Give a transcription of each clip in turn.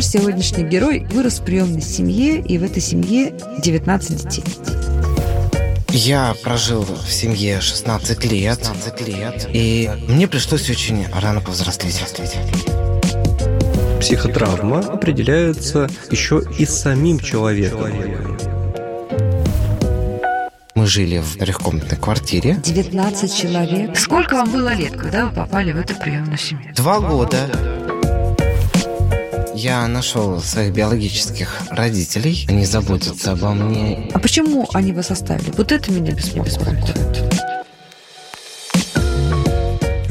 наш сегодняшний герой вырос в приемной семье, и в этой семье 19 детей. Я прожил в семье 16 лет, 16 лет и мне пришлось очень рано повзрослеть. Психотравма определяется еще и самим человеком. Мы жили в трехкомнатной квартире. 19 человек. Сколько вам было лет, когда вы попали в эту приемную семью? Два года. Я нашел своих биологических родителей. Они заботятся обо мне. А почему они вас оставили? Вот это меня беспокоит.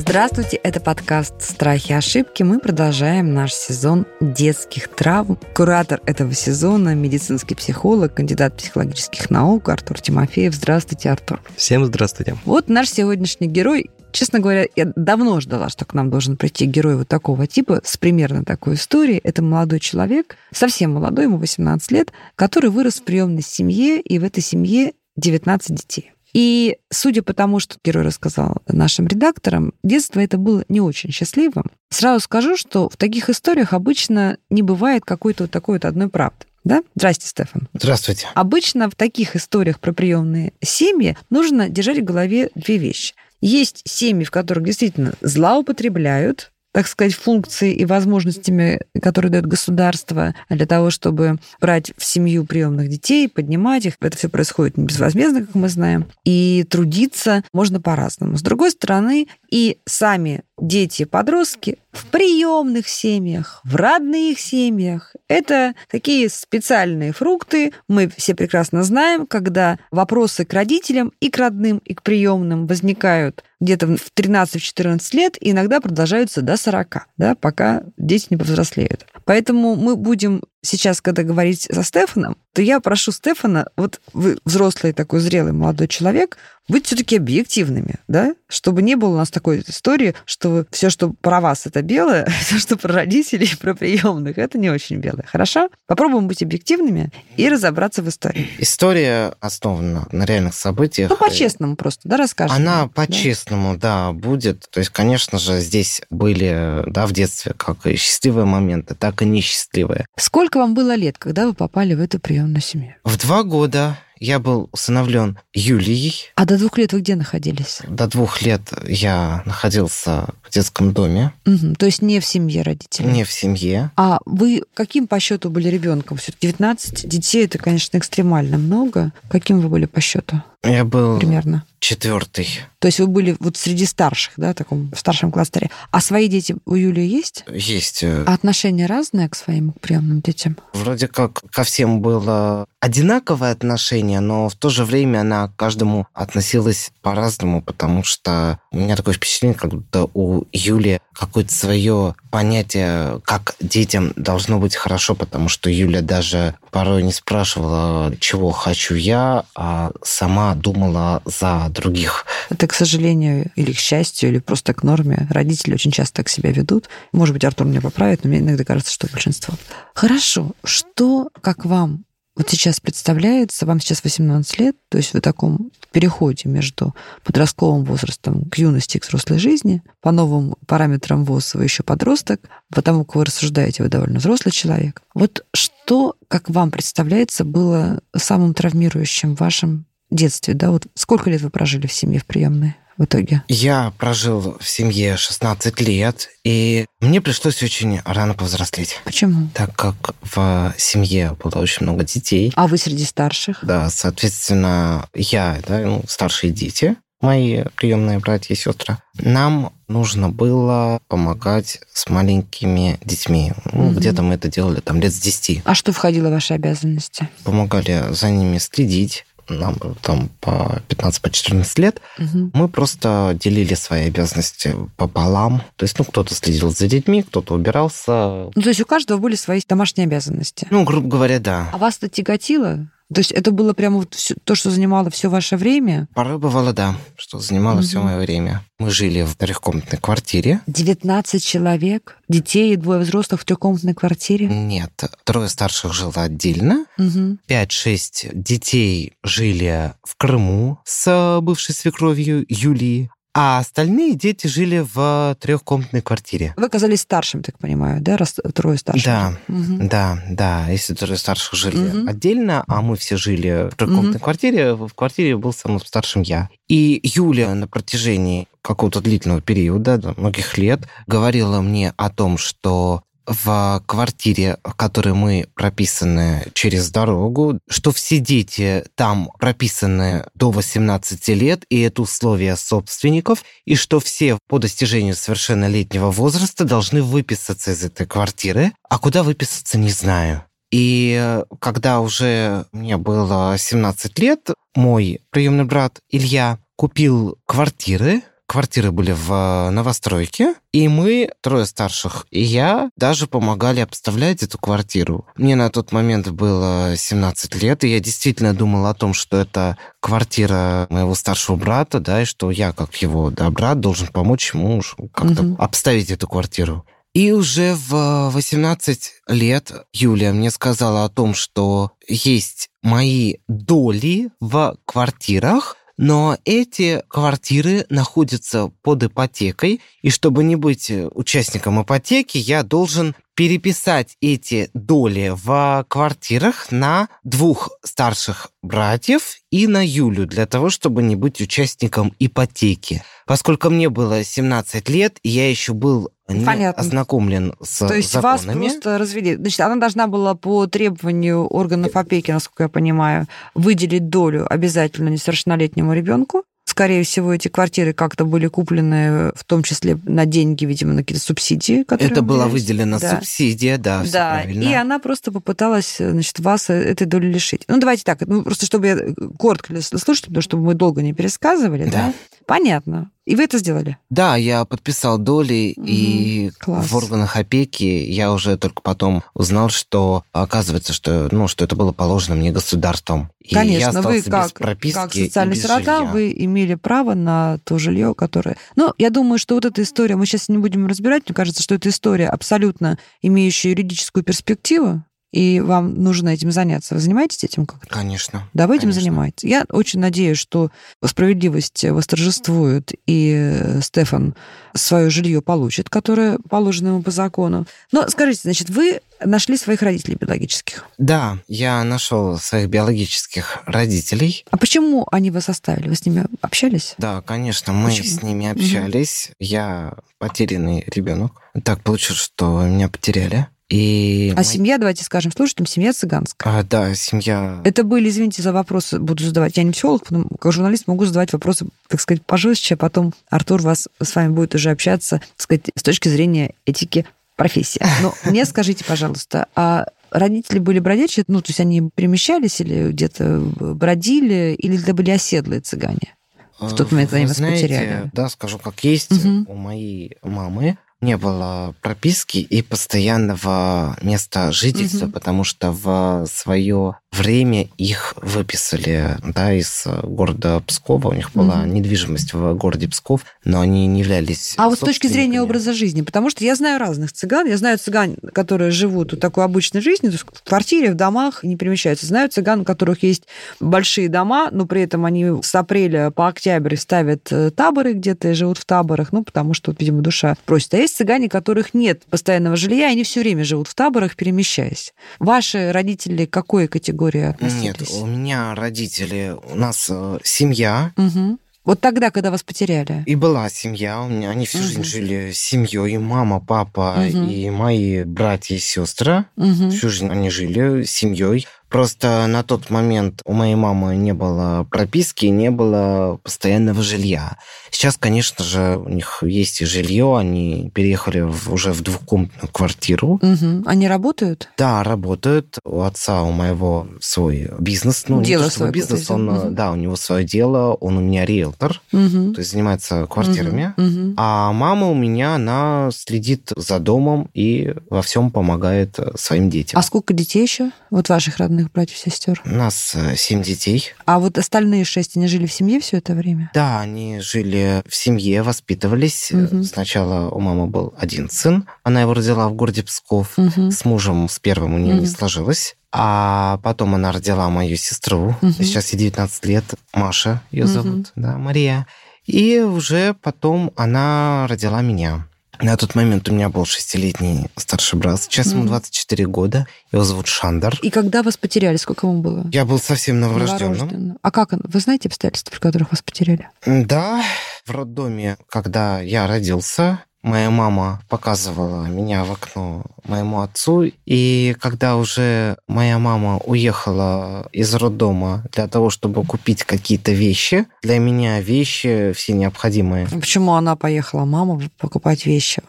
Здравствуйте, это подкаст «Страхи и ошибки». Мы продолжаем наш сезон детских травм. Куратор этого сезона – медицинский психолог, кандидат психологических наук Артур Тимофеев. Здравствуйте, Артур. Всем здравствуйте. Вот наш сегодняшний герой Честно говоря, я давно ждала, что к нам должен прийти герой вот такого типа с примерно такой историей. Это молодой человек, совсем молодой, ему 18 лет, который вырос в приемной семье, и в этой семье 19 детей. И судя по тому, что герой рассказал нашим редакторам, детство это было не очень счастливым. Сразу скажу, что в таких историях обычно не бывает какой-то вот такой вот одной правды. Да? Здрасте, Стефан. Здравствуйте. Обычно в таких историях про приемные семьи нужно держать в голове две вещи. Есть семьи, в которых действительно злоупотребляют так сказать, функции и возможностями, которые дает государство для того, чтобы брать в семью приемных детей, поднимать их. Это все происходит не безвозмездно, как мы знаем. И трудиться можно по-разному. С другой стороны, и сами дети, подростки в приемных семьях, в родных семьях. Это такие специальные фрукты. Мы все прекрасно знаем, когда вопросы к родителям и к родным, и к приемным возникают где-то в 13-14 лет, и иногда продолжаются до 40, да, пока дети не повзрослеют. Поэтому мы будем сейчас, когда говорить со Стефаном, то я прошу Стефана, вот вы взрослый такой зрелый молодой человек, быть все-таки объективными, да, чтобы не было у нас такой истории, что все, что про вас, это белое, все, что про родителей, про приемных, это не очень белое. Хорошо? Попробуем быть объективными и разобраться в истории. История основана на реальных событиях. Ну, по-честному просто, да, расскажем. Она по-честному, да? да, будет. То есть, конечно же, здесь были, да, в детстве как и счастливые моменты, так и несчастливые. Сколько вам было лет, когда вы попали в эту приемную семью? В два года я был усыновлен Юлией. А до двух лет вы где находились? До двух лет я находился в детском доме. Угу, то есть не в семье родителей? Не в семье. А вы каким по счету были ребенком? Все 19 детей это, конечно, экстремально много. Каким вы были по счету? Я был примерно четвертый. То есть вы были вот среди старших, да, в таком в старшем кластере. А свои дети у Юлии есть? Есть. А отношения разные к своим приемным детям? Вроде как ко всем было одинаковое отношение, но в то же время она к каждому относилась по-разному, потому что у меня такое впечатление, как будто у Юли какое-то свое понятие, как детям должно быть хорошо, потому что Юля даже порой не спрашивала, чего хочу я, а сама думала за других. Это, к сожалению, или к счастью, или просто к норме. Родители очень часто так себя ведут. Может быть, Артур меня поправит, но мне иногда кажется, что большинство. Хорошо. Что, как вам вот сейчас представляется, вам сейчас 18 лет, то есть в таком переходе между подростковым возрастом к юности, к взрослой жизни, по новым параметрам ВОЗ вы еще подросток, потому как вы рассуждаете, вы довольно взрослый человек. Вот что, как вам представляется, было самым травмирующим в вашем детстве? Да? Вот сколько лет вы прожили в семье в приемной? В итоге? Я прожил в семье 16 лет, и мне пришлось очень рано повзрослеть. Почему? Так как в семье было очень много детей. А вы среди старших? Да, соответственно, я, да, ну, старшие дети, мои приемные братья и сестры, нам нужно было помогать с маленькими детьми. Ну, угу. Где-то мы это делали там лет с 10. А что входило в ваши обязанности? Помогали за ними следить, нам там по 15-14 по лет, угу. мы просто делили свои обязанности пополам. То есть, ну, кто-то следил за детьми, кто-то убирался. Ну, то есть у каждого были свои домашние обязанности? Ну, грубо говоря, да. А вас это тяготило? То есть это было прямо вот все, то, что занимало все ваше время? Порой бывало, да, что занимало угу. все мое время. Мы жили в трехкомнатной квартире. 19 человек? Детей и двое взрослых в трехкомнатной квартире? Нет, трое старших жило отдельно. Угу. 5-6 детей жили в Крыму с бывшей свекровью Юлии. А остальные дети жили в трехкомнатной квартире. Вы оказались старшим, так понимаю, да, раз трое старших? Да, Мгм. да, да. Если трое старших жили Мгм. отдельно, а мы все жили в трехкомнатной Мгм. квартире, в квартире был самым старшим я. И Юля на протяжении какого-то длительного периода, да, многих лет, говорила мне о том, что в квартире, в которой мы прописаны через дорогу, что все дети там прописаны до 18 лет, и это условия собственников, и что все по достижению совершеннолетнего возраста должны выписаться из этой квартиры, а куда выписаться не знаю. И когда уже мне было 17 лет, мой приемный брат Илья купил квартиры, квартиры были в э, новостройке, и мы, трое старших, и я даже помогали обставлять эту квартиру. Мне на тот момент было 17 лет, и я действительно думал о том, что это квартира моего старшего брата, да, и что я, как его да, брат, должен помочь ему как-то Мгм. обставить эту квартиру. И уже в 18 лет Юлия мне сказала о том, что есть мои доли в квартирах, но эти квартиры находятся под ипотекой, и чтобы не быть участником ипотеки, я должен переписать эти доли в квартирах на двух старших братьев и на Юлю для того, чтобы не быть участником ипотеки. Поскольку мне было 17 лет, я еще был не Понятно. ознакомлен с То есть вас законами. просто развели. Значит, она должна была по требованию органов опеки, насколько я понимаю, выделить долю обязательно несовершеннолетнему ребенку. Скорее всего, эти квартиры как-то были куплены, в том числе на деньги, видимо, на какие-то субсидии. Это была выделена Да. субсидия, да, Да, правильно. и она просто попыталась, значит, вас этой доли лишить. Ну, давайте так, ну, просто чтобы я коротко для слушателей, чтобы мы долго не пересказывали, да? Да. Понятно. И вы это сделали? Да, я подписал доли, и класс. в органах опеки я уже только потом узнал, что оказывается, что, ну, что это было положено мне государством. И я Конечно, вы как, прописки как социальный без сирота, вы имели право на то жилье, которое... Ну, я думаю, что вот эта история, мы сейчас не будем разбирать, мне кажется, что эта история абсолютно имеющая юридическую перспективу, и вам нужно этим заняться. Вы занимаетесь этим как-то? Конечно. Да, вы этим Конечно. занимаетесь. Я очень надеюсь, что справедливость восторжествует, и э, Стефан свое жилье получит, которое положено ему по закону. Но скажите, значит, вы нашли своих родителей биологических. Да, я нашел своих биологических родителей. А почему они вас оставили? Вы с ними общались? Да, конечно, мы Почему? с ними общались. Я потерянный ребенок. Так получилось, что меня потеряли. И А мои- семья, давайте скажем слушателям, семья цыганская. А, да, семья. Это были, извините за вопросы, буду задавать. Я не психолог, но как журналист могу задавать вопросы, так сказать, пожестче, а потом Артур вас с вами будет уже общаться, так сказать, с точки зрения этики профессии. Но мне скажите, пожалуйста, а родители были бродячие, ну, то есть они перемещались или где-то бродили, или это были оседлые цыгане? в тот момент, когда они вас знаете, потеряли. Да, скажу как есть. У моей мамы не было прописки и постоянного места жительства, Мгм. потому что в свое время их выписали да, из города Пскова. У них была Мгм. недвижимость в городе Псков, но они не являлись А вот с точки зрения образа жизни, потому что я знаю разных цыган, я знаю цыган, которые живут вот такой обычной жизнью, то есть в квартире, в домах, не перемещаются. Знаю цыган, у которых есть большие дома, но при этом они с апреля по октябрь ставят э, таборы где-то и живут в таборах, ну, потому что, вот, видимо, душа просит. А есть цыгане, у которых нет постоянного жилья, и они все время живут в таборах, перемещаясь. Ваши родители какой категории относились? Нет, у меня родители, у нас э, семья, Мгм. Вот тогда, когда вас потеряли. И была семья, у меня они всю Мгм. жизнь жили семьей, мама, папа Мгм. и мои братья и сестры. Мгм. Всю жизнь они жили семьей. Просто на тот момент у моей мамы не было прописки, не было постоянного жилья. Сейчас, конечно же, у них есть и жилье, они переехали в- уже в двухкомнатную квартиру. Мгм. Они работают? Да, работают. У отца у моего свой бизнес. Ну, Дело не то, свое бизнес, он, Мгм. да, у него свое дело, он у меня риэлтор, Мгм. то есть занимается квартирами. Мгм. А мама у меня, она следит за домом и во всем помогает э, своим детям. А сколько детей еще? Вот ваших родных братьев и сестер. У нас э, семь детей. А вот остальные шесть, они жили в семье все это время? Да, они жили в семье, воспитывались. Мгм. Сначала у мамы был один сын, она его родила в городе Псков. Мгм. С мужем, с первым у нее не Мгм. сложилось. А потом она родила мою сестру. Мгм. Сейчас ей 19 лет. Маша ее Мгм. зовут, да, Мария. И уже потом она родила меня. На тот момент у меня был шестилетний старший брат. Сейчас ему 24 года. Его зовут Шандар. И когда вас потеряли, сколько ему было? Я был совсем новорожденным. Новорожденным. А как? он- Вы знаете обстоятельства, при которых вас потеряли? Да, в роддоме, когда я родился, моя мама показывала меня в окно моему отцу, и когда уже моя мама уехала из роддома для того, чтобы купить какие-то вещи, для меня вещи все необходимые, Почему она поехала, мама, покупать вещи?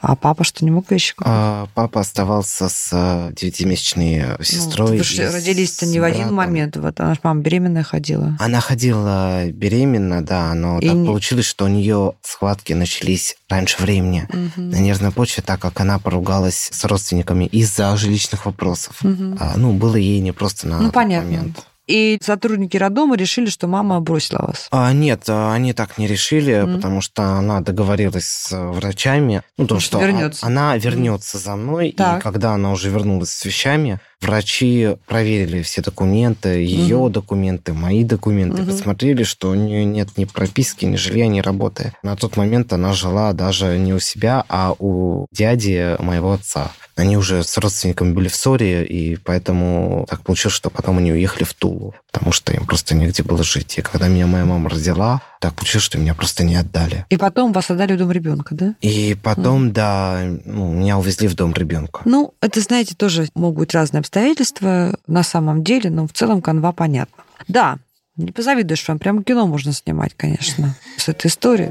А папа что, не мог вещи купить? а папа оставался с э, девятимесячной Ну, сестрой. же с родились-то не в один братом. момент. Вот она же, мама, беременная ходила. Она ходила беременна, да, но И так не- получилось, что у нее схватки начались раньше времени. Мгм. на нервной почве, так как она поругалась с родственниками из-за жилищных вопросов. Мгм. А, ну, было ей непросто на Ну, тот понятно. момент. И сотрудники роддома решили, что мама бросила вас. А, нет, а, они так не решили, Мгм. потому что она договорилась с э, врачами, ну, то, что а- она вернется за мной, Так. и когда она уже вернулась с вещами, врачи проверили все документы, ее Мгм. документы, мои документы, Мгм. посмотрели, что у нее нет ни прописки, ни жилья, ни работы. На тот момент она жила даже не у себя, а у дяди моего отца. Они уже с родственниками были в ссоре, и поэтому так получилось, что потом они уехали в Тулу, потому что им просто негде было жить. И когда меня моя мама родила, так получилось, что меня просто не отдали. И потом вас отдали в дом ребенка, да? И потом, да, ну, меня увезли в дом ребенка. Ну, это, знаете, тоже могут быть разные обстоятельства на самом деле, но в целом канва понятна. Да, не позавидуешь вам, прям кино можно снимать, конечно, с этой историей.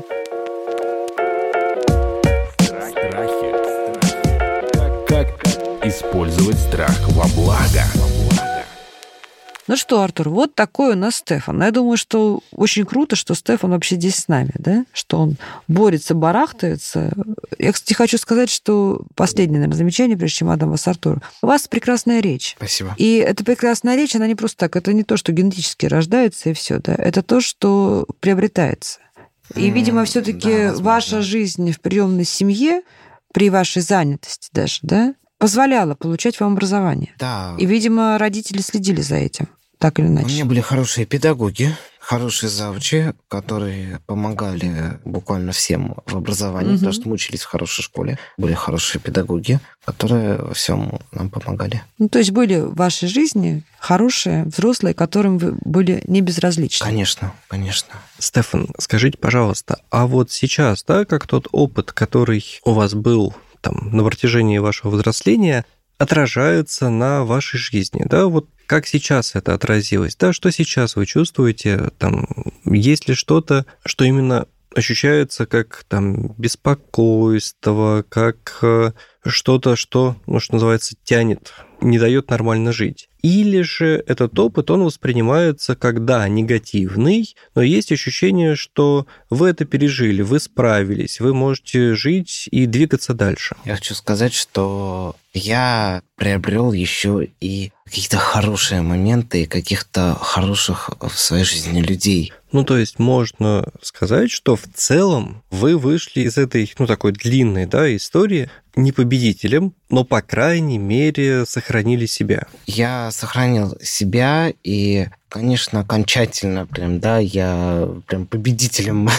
Использовать страх во благо? Ну что, Артур, вот такой у нас Стефан. Я думаю, что очень круто, что Стефан вообще здесь с нами, да? Что он борется, барахтается. Я, кстати, хочу сказать, что последнее, наверное, замечание, прежде чем отдам вас Артуру. У вас прекрасная речь. Спасибо. И эта прекрасная речь, она не просто так. Это не то, что генетически рождается и все, да. Это то, что приобретается. И, видимо, да, все-таки возможно. ваша жизнь в приемной семье, при вашей занятости даже, да, позволяла получать вам образование. Да. И, видимо, родители следили за этим, так или У иначе. меня были хорошие педагоги, хорошие завучи, которые помогали буквально всем в образовании, Мгм. потому что мы учились в хорошей школе. Были хорошие педагоги, которые во всем нам помогали. Ну, то есть были в вашей жизни хорошие, взрослые, которым вы были не безразличны. Конечно, конечно. Стефан, скажите, пожалуйста, а вот сейчас, да, как тот опыт, который у вас был там на протяжении вашего взросления, отражается на вашей жизни, да, вот как сейчас это отразилось, да, что сейчас вы чувствуете, там, есть ли что-то, что именно ощущается как там беспокойство, как э, что-то, что, ну, что называется, тянет, не дает нормально жить. Или же этот опыт, он воспринимается как, да, негативный, но есть ощущение, что вы это пережили, вы справились, вы можете жить и двигаться дальше. Я хочу сказать, что я приобрел еще и какие-то хорошие моменты и каких-то хороших в своей жизни людей. Ну, то есть можно сказать, что в целом вы вышли из этой, ну, такой длинной, да, истории не победителем, но, по крайней мере, сохранили себя. Я сохранил себя и, конечно, окончательно прям, да, я прям победителем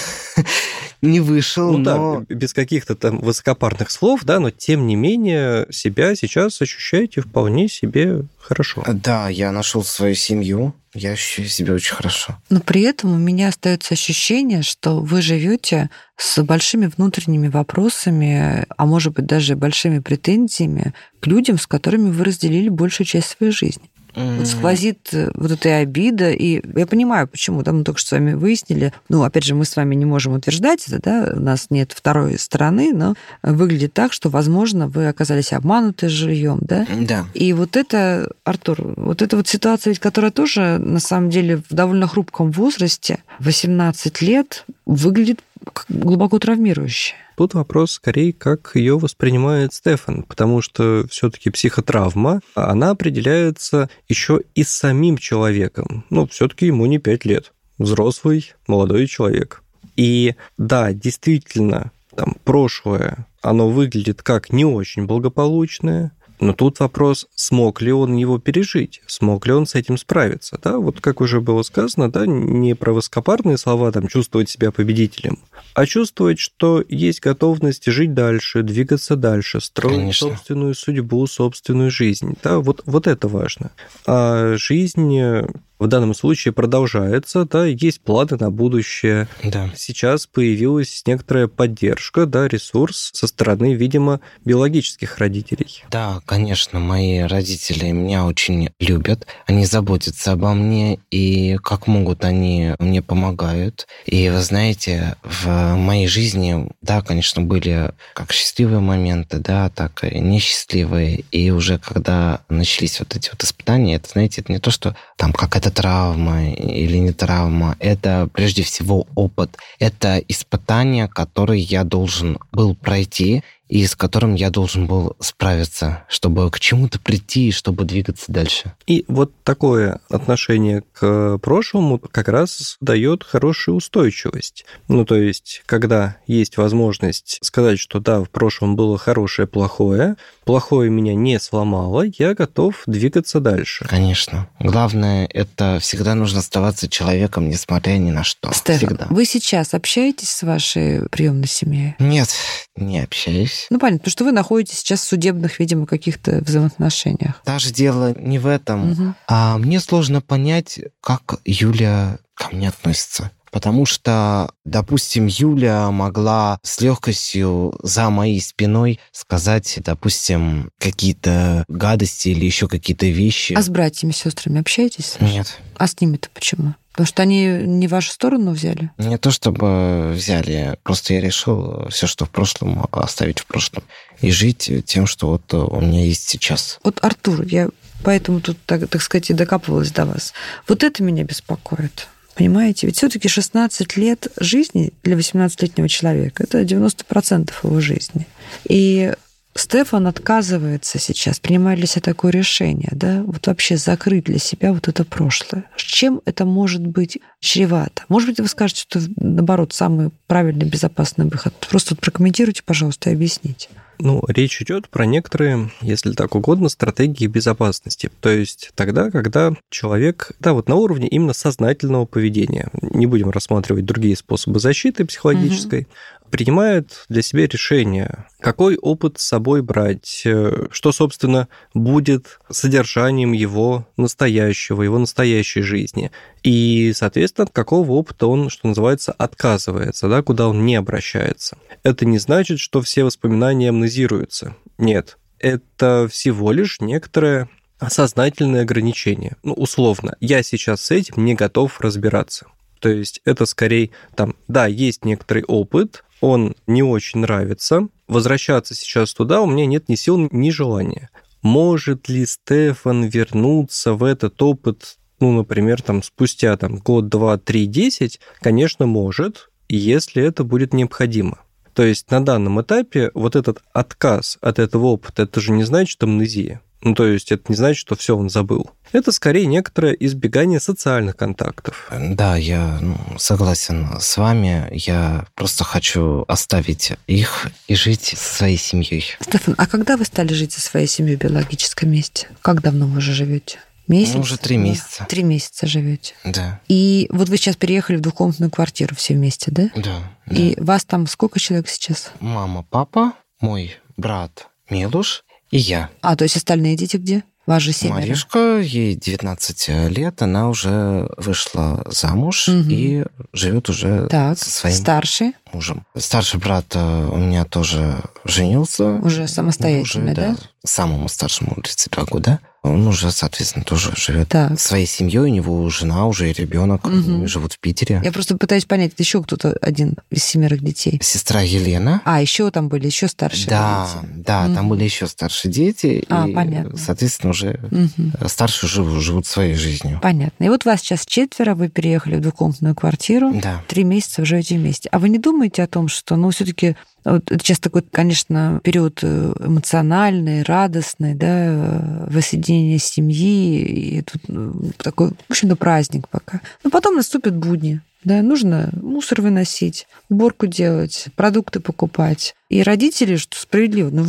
не вышел, Ну но... да, без каких-то там высокопарных слов, да, но тем не менее себя сейчас ощущаете вполне себе хорошо. Да, я нашел свою семью, я ощущаю себя очень хорошо. Но при этом у меня остается ощущение, что вы живете с большими внутренними вопросами, а может быть даже большими претензиями к людям, с которыми вы разделили большую часть своей жизни. Вот сквозит э, вот эта обида, и я понимаю, почему, да, мы только что с вами выяснили, ну, опять же, мы с вами не можем утверждать это, да, у нас нет второй стороны, но выглядит так, что, возможно, вы оказались обмануты жильем, да, Да. и вот это, Артур, вот эта вот ситуация, ведь, которая тоже, на самом деле, в довольно хрупком возрасте, 18 лет, выглядит глубоко травмирующе. Тут вопрос скорее, как ее воспринимает Стефан, потому что все-таки психотравма, она определяется еще и самим человеком. Ну, все-таки ему не 5 лет. Взрослый, молодой человек. И да, действительно, там прошлое, оно выглядит как не очень благополучное, Но тут вопрос, смог ли он его пережить, смог ли он с этим справиться. Да? Вот как уже было сказано, да, не про высокопарные слова, там, чувствовать себя победителем, а чувствовать, что есть готовность жить дальше, двигаться дальше, строить Конечно. собственную судьбу, собственную жизнь. Да? Вот, вот это важно. А жизнь в данном случае продолжается, да, есть планы на будущее. Да. Сейчас появилась некоторая поддержка, да, ресурс со стороны, видимо, биологических родителей. Да, конечно, мои родители меня очень любят, они заботятся обо мне, и как могут они мне помогают. И вы знаете, в моей жизни, да, конечно, были как счастливые моменты, да, так и несчастливые. И уже когда начались вот эти вот испытания, это, знаете, это не то, что там какая-то травма или не травма, это прежде всего опыт. Это испытание, которое я должен был пройти, и с которым я должен был справиться, чтобы к чему-то прийти и чтобы двигаться дальше. И вот такое отношение к прошлому как раз дает хорошую устойчивость. Ну, то есть, когда есть возможность сказать, что да, в прошлом было хорошее, плохое, плохое меня не сломало, я готов двигаться дальше. Конечно. Главное, это всегда нужно оставаться человеком, несмотря ни на что. Стефан, всегда. вы сейчас общаетесь с вашей приемной семьей? Нет, не общаюсь. Ну, понятно, потому что вы находитесь сейчас в судебных, видимо, каких-то взаимоотношениях. Даже дело не в этом. Мгм. А мне сложно понять, как Юля ко мне относится. Потому что, допустим, Юля могла с легкостью за моей спиной сказать, допустим, какие-то гадости или еще какие-то вещи. А с братьями, сестрами общаетесь? Нет. А с ними-то почему? Потому что они не вашу сторону взяли? Не то чтобы взяли, просто я решил все, что в прошлом, оставить в прошлом. И жить тем, что вот у меня есть сейчас. Вот, Артур, я поэтому тут, так, так сказать, и докапывалась до вас. Вот это меня беспокоит. Понимаете? Ведь все-таки 16 лет жизни для 18-летнего человека это 90% его жизни. И Стефан отказывается сейчас, принимает для себя такое решение, да, вот вообще закрыть для себя вот это прошлое. Чем это может быть чревато? Может быть, вы скажете, что наоборот самый правильный, безопасный выход. Просто вот прокомментируйте, пожалуйста, и объясните. Ну, речь идет про некоторые, если так угодно, стратегии безопасности. То есть тогда, когда человек, да, вот на уровне именно сознательного поведения, не будем рассматривать другие способы защиты психологической, принимает для себя решение, какой опыт с собой брать, э, что, собственно, будет содержанием его настоящего, его настоящей жизни. И, соответственно, от какого опыта он, что называется, отказывается, да, куда он не обращается. Это не значит, что все воспоминания амнезируются. Нет. Это всего лишь некоторое сознательное ограничение. Ну, условно, я сейчас с этим не готов разбираться. То есть это скорее там, да, есть некоторый опыт, он не очень нравится. Возвращаться сейчас туда у меня нет ни сил, ни желания. Может ли Стефан вернуться в этот опыт, ну, например, там, спустя там, год, два, три, десять? Конечно, может, если это будет необходимо. То есть на данном этапе вот этот отказ от этого опыта, это же не значит амнезия. Ну, то есть это не значит, что все он забыл. Это скорее некоторое избегание социальных контактов. Да, я ну, согласен с вами. Я просто хочу оставить их и жить со своей семьей. Стефан, а когда вы стали жить со своей семьей в биологическом месте? Как давно вы уже живете? Месяц? Ну, уже три месяца. Три месяца живете. Да, И вот вы сейчас переехали в двухкомнатную квартиру все вместе, да? да. да. И вас там сколько человек сейчас? Мама, папа, мой брат Милуш и я. А, то есть остальные дети где? Вас же семеро. Маришка, ей 19 лет, она уже вышла замуж Мгм. и живет уже Так, со своим старший, мужем. Старший брат э, у меня тоже женился. уже самостоятельный, Уже, да? Самому старшему 32 года. Он уже, соответственно, тоже живет Так. своей семьей. У него жена уже и ребенок Мгм. живут в Питере. Я просто пытаюсь понять, еще кто-то один из семерых детей. Сестра Елена. А, еще там были еще старшие да, дети. да, там Мгм. были еще старшие дети. А, и, понятно. соответственно, уже Мгм. старшие живут, живут своей жизнью. Понятно. И вот вас сейчас четверо, вы переехали в двухкомнатную квартиру. Да. Три месяца вы живете вместе. А вы не думаете о том, что, ну, все-таки вот сейчас такой, конечно, период э, эмоциональный, радостный, да, э, воссоединение семьи, и тут ну, такой, в общем-то, праздник пока. Но потом наступят будни. Да, нужно мусор выносить, уборку делать, продукты покупать, И родители, что справедливо, ну,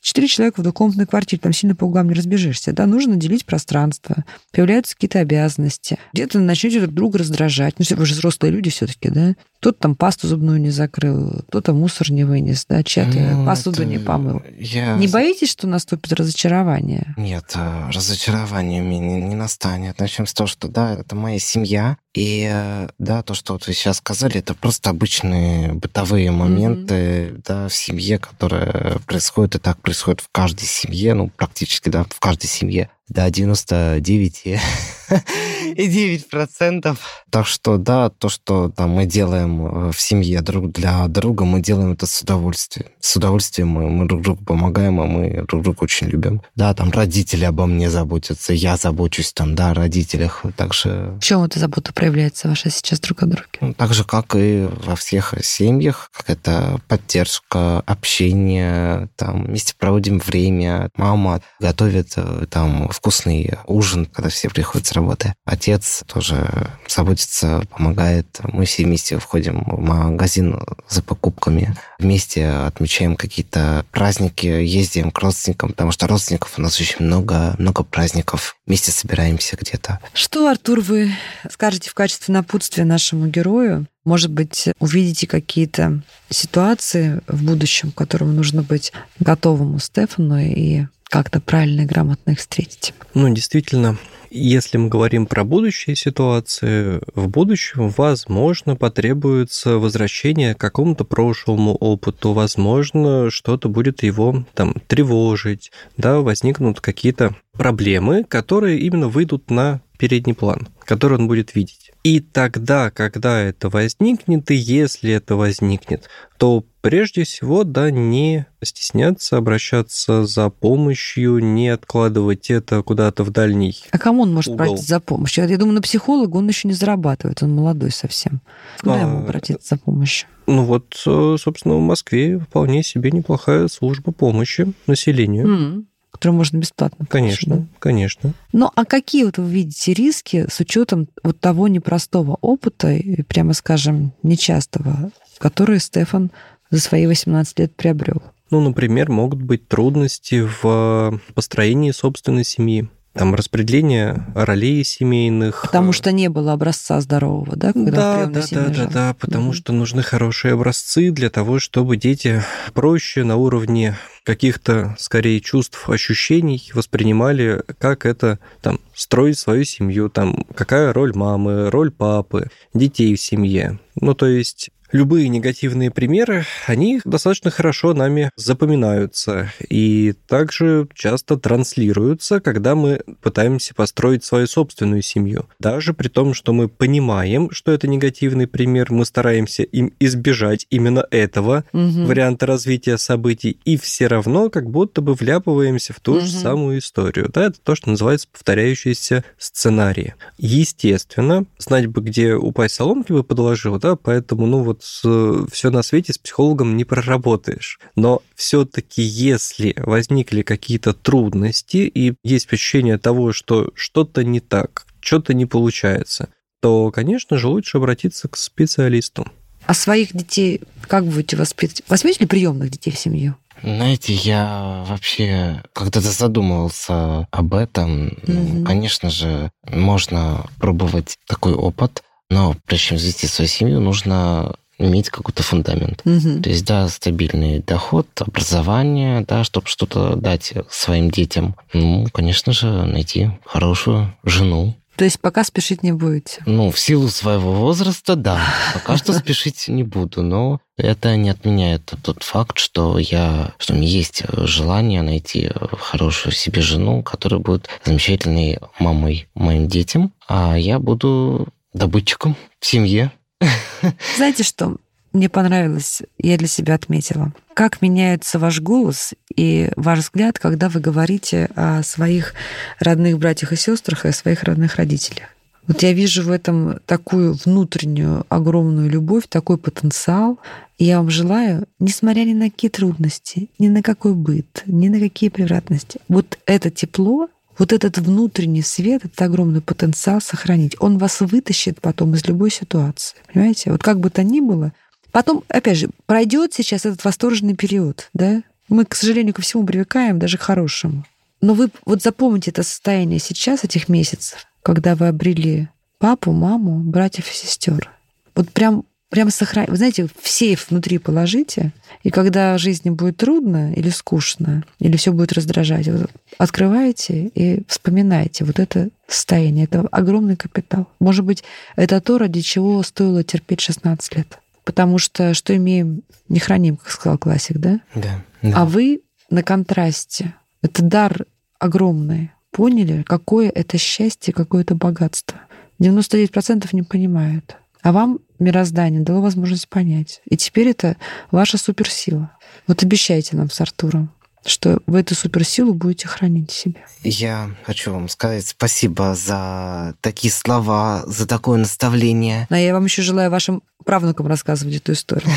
четыре человека в двухкомнатной квартире, там сильно по углам не разбежишься, да, нужно делить пространство, появляются какие-то обязанности, где-то начнете друг друга раздражать, ну, вы же взрослые люди все таки да, кто-то там пасту зубную не закрыл, кто-то мусор не вынес, да, чья-то ну, посуду не помыл. Я... Не боитесь, что наступит разочарование? Нет, э, разочарование мне не, не настанет. Начнем с того, что да, это моя семья, и э, да, то, что вот вы сейчас сказали, это просто обычные бытовые моменты, mm-hmm. да, в семье, которые происходят, и так происходит в каждой семье, ну, практически, да, в каждой семье. Да, 99 и 9 процентов. Так что, да, то, что там мы делаем э, в семье друг для друга, мы делаем это с удовольствием. С удовольствием мы, мы друг другу помогаем, а мы друг друга очень любим. Да, там родители обо мне заботятся, я забочусь там, да, о родителях. Также... В чем эта забота проявляется ваша сейчас друг о друге? Ну, так же, как и во всех семьях, как это поддержка, общение, там, вместе проводим время. Мама готовит э, там вкусный ужин, когда все приходят с работы. Отец тоже заботится, помогает. Мы все вместе входим в магазин за покупками. Вместе отмечаем какие-то праздники, ездим к родственникам, потому что родственников у нас очень много, много праздников. Вместе собираемся где-то. Что, Артур, вы скажете в качестве напутствия нашему герою? Может быть, увидите какие-то ситуации в будущем, к которым нужно быть готовым у Стефану и как-то правильно и грамотно их встретить. Ну, действительно, если мы говорим про будущие ситуации, в будущем, возможно, потребуется возвращение к какому-то прошлому опыту, возможно, что-то будет его там тревожить, да, возникнут какие-то проблемы, которые именно выйдут на передний план, который он будет видеть. И тогда, когда это возникнет, и если это возникнет, то прежде всего, да, не стесняться, обращаться за помощью, не откладывать это куда-то в дальний А кому он может угол. обратиться за помощью? Я думаю, на психолога он еще не зарабатывает, он молодой совсем. Куда а, ему обратиться за помощью? Ну вот, э, собственно, в Москве вполне себе неплохая служба помощи населению. Mm которую можно бесплатно Конечно, получить, да? конечно. Ну, а какие вот вы видите риски с учетом вот того непростого опыта, и, прямо скажем, нечастого, который Стефан за свои 18 лет приобрел? Ну, например, могут быть трудности в построении собственной семьи там распределение ролей семейных. Потому что не было образца здорового, да? Когда да, да, да, да, да, потому mm что нужны хорошие образцы для того, чтобы дети проще на уровне каких-то, скорее, чувств, ощущений воспринимали, как это там строить свою семью, там какая роль мамы, роль папы, детей в семье. Ну, то есть любые негативные примеры, они достаточно хорошо нами запоминаются и также часто транслируются, когда мы пытаемся построить свою собственную семью. Даже при том, что мы понимаем, что это негативный пример, мы стараемся им избежать именно этого угу. варианта развития событий, и все равно как будто бы вляпываемся в ту угу. же самую историю. Да, это то, что называется повторяющиеся сценарии. Естественно, знать бы, где упасть соломки бы подложил, да, поэтому, ну вот все на свете с психологом не проработаешь. Но все-таки, если возникли какие-то трудности и есть ощущение того, что что-то не так, что-то не получается, то, конечно же, лучше обратиться к специалисту. А своих детей как будете воспитывать? Возьмете ли приемных детей в семью? Знаете, я вообще когда-то задумывался об этом. Mm-hmm. Конечно же, можно пробовать такой опыт, но прежде чем завести свою семью, нужно иметь какой-то фундамент. Угу. То есть, да, стабильный доход, образование, да, чтобы что-то дать своим детям. Ну, конечно же, найти хорошую жену. То есть пока спешить не будете? Ну, в силу своего возраста, да. Пока что спешить не буду, но это не отменяет тот факт, что я, что у меня есть желание найти хорошую себе жену, которая будет замечательной мамой моим детям, а я буду добытчиком в семье. Знаете что? Мне понравилось, я для себя отметила. Как меняется ваш голос и ваш взгляд, когда вы говорите о своих родных братьях и сестрах и о своих родных родителях. Вот я вижу в этом такую внутреннюю огромную любовь, такой потенциал. И я вам желаю, несмотря ни на какие трудности, ни на какой быт, ни на какие превратности, вот это тепло вот этот внутренний свет, этот огромный потенциал сохранить, он вас вытащит потом из любой ситуации. Понимаете? Вот как бы то ни было, Потом, опять же, пройдет сейчас этот восторженный период, да? Мы, к сожалению, ко всему привыкаем, даже к хорошему. Но вы вот запомните это состояние сейчас, этих месяцев, когда вы обрели папу, маму, братьев и сестер. Вот прям прям сохраните. Вы знаете, в сейф внутри положите, и когда жизни будет трудно или скучно, или все будет раздражать, вот открываете и вспоминаете вот это состояние. Это огромный капитал. Может быть, это то, ради чего стоило терпеть 16 лет. Потому что что имеем, не храним, как сказал классик, да? Да. да. А вы на контрасте. Это дар огромный. Поняли, какое это счастье, какое это богатство. 99% не понимают. А вам мироздание дало возможность понять. И теперь это ваша суперсила. Вот обещайте нам с Артуром, что вы эту суперсилу будете хранить в себе. Я хочу вам сказать спасибо за такие слова, за такое наставление. Но я вам еще желаю вашим правнукам рассказывать эту историю.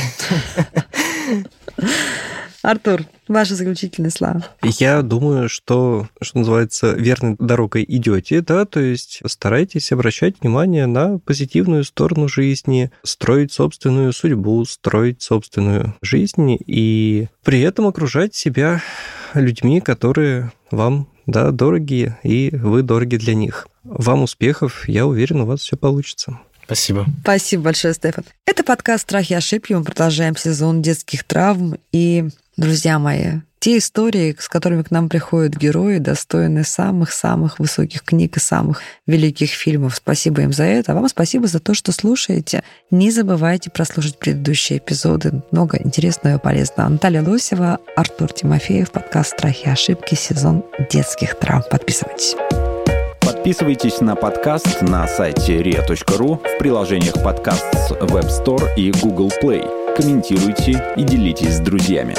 Артур, ваши заключительные слова. Я думаю, что, что называется, верной дорогой идете, да, то есть старайтесь обращать внимание на позитивную сторону жизни, строить собственную судьбу, строить собственную жизнь и при этом окружать себя людьми, которые вам да, дорогие, и вы дороги для них. Вам успехов, я уверен, у вас все получится. Спасибо. Спасибо большое, Стефан. Это подкаст «Страхи и ошибки». Мы продолжаем сезон детских травм. И, друзья мои, те истории, с которыми к нам приходят герои, достойны самых-самых высоких книг и самых великих фильмов. Спасибо им за это. А вам спасибо за то, что слушаете. Не забывайте прослушать предыдущие эпизоды. Много интересного и полезного. Наталья Лосева, Артур Тимофеев, подкаст «Страхи и ошибки», сезон детских травм. Подписывайтесь. Подписывайтесь на подкаст на сайте ria.ru в приложениях подкаст с Web Store и Google Play. Комментируйте и делитесь с друзьями.